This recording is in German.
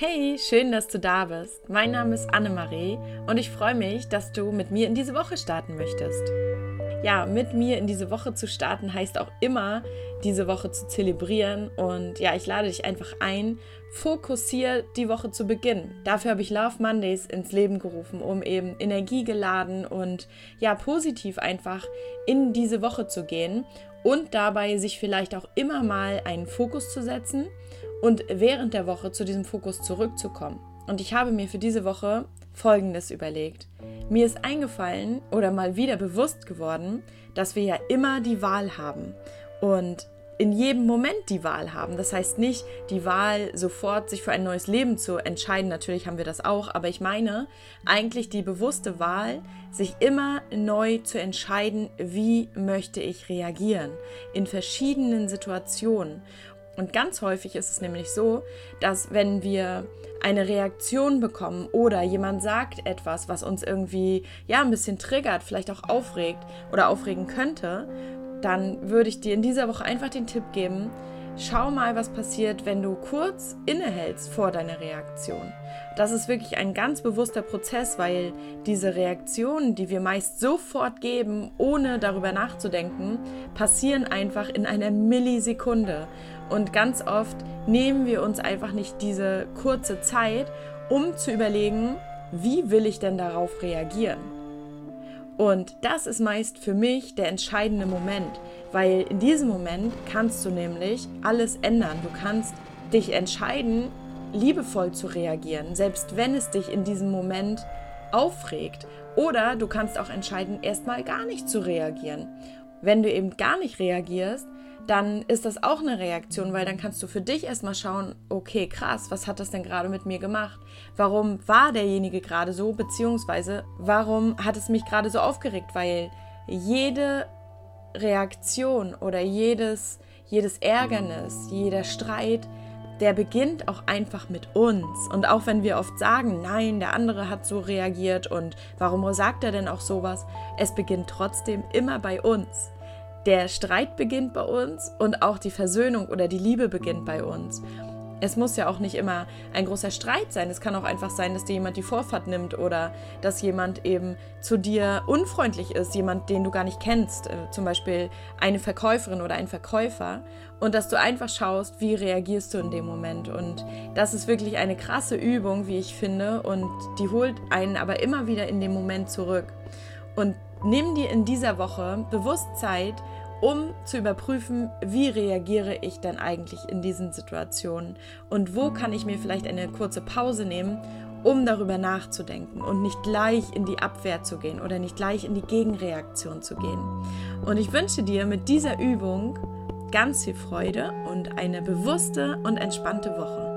Hey, schön, dass du da bist. Mein Name ist Annemarie und ich freue mich, dass du mit mir in diese Woche starten möchtest. Ja, mit mir in diese Woche zu starten heißt auch immer, diese Woche zu zelebrieren. Und ja, ich lade dich einfach ein, fokussiert die Woche zu beginnen. Dafür habe ich Love Mondays ins Leben gerufen, um eben energiegeladen und ja, positiv einfach in diese Woche zu gehen und dabei sich vielleicht auch immer mal einen Fokus zu setzen und während der Woche zu diesem Fokus zurückzukommen. Und ich habe mir für diese Woche Folgendes überlegt. Mir ist eingefallen oder mal wieder bewusst geworden, dass wir ja immer die Wahl haben und in jedem Moment die Wahl haben. Das heißt nicht die Wahl, sofort sich für ein neues Leben zu entscheiden. Natürlich haben wir das auch, aber ich meine eigentlich die bewusste Wahl, sich immer neu zu entscheiden, wie möchte ich reagieren in verschiedenen Situationen. Und ganz häufig ist es nämlich so, dass wenn wir eine Reaktion bekommen oder jemand sagt etwas, was uns irgendwie ja ein bisschen triggert, vielleicht auch aufregt oder aufregen könnte, dann würde ich dir in dieser Woche einfach den Tipp geben, schau mal, was passiert, wenn du kurz innehältst vor deiner Reaktion. Das ist wirklich ein ganz bewusster Prozess, weil diese Reaktionen, die wir meist sofort geben, ohne darüber nachzudenken, passieren einfach in einer Millisekunde. Und ganz oft nehmen wir uns einfach nicht diese kurze Zeit, um zu überlegen, wie will ich denn darauf reagieren? Und das ist meist für mich der entscheidende Moment, weil in diesem Moment kannst du nämlich alles ändern. Du kannst dich entscheiden, liebevoll zu reagieren, selbst wenn es dich in diesem Moment aufregt. Oder du kannst auch entscheiden, erstmal gar nicht zu reagieren. Wenn du eben gar nicht reagierst, dann ist das auch eine Reaktion, weil dann kannst du für dich erstmal schauen, okay, krass, was hat das denn gerade mit mir gemacht? Warum war derjenige gerade so, beziehungsweise warum hat es mich gerade so aufgeregt? Weil jede Reaktion oder jedes, jedes Ärgernis, jeder Streit, der beginnt auch einfach mit uns. Und auch wenn wir oft sagen, nein, der andere hat so reagiert und warum sagt er denn auch sowas, es beginnt trotzdem immer bei uns. Der Streit beginnt bei uns und auch die Versöhnung oder die Liebe beginnt bei uns. Es muss ja auch nicht immer ein großer Streit sein. Es kann auch einfach sein, dass dir jemand die Vorfahrt nimmt oder dass jemand eben zu dir unfreundlich ist, jemand, den du gar nicht kennst, äh, zum Beispiel eine Verkäuferin oder ein Verkäufer. Und dass du einfach schaust, wie reagierst du in dem Moment. Und das ist wirklich eine krasse Übung, wie ich finde. Und die holt einen aber immer wieder in den Moment zurück. Und nimm dir in dieser Woche bewusst Zeit, um zu überprüfen, wie reagiere ich denn eigentlich in diesen Situationen und wo kann ich mir vielleicht eine kurze Pause nehmen, um darüber nachzudenken und nicht gleich in die Abwehr zu gehen oder nicht gleich in die Gegenreaktion zu gehen. Und ich wünsche dir mit dieser Übung ganz viel Freude und eine bewusste und entspannte Woche.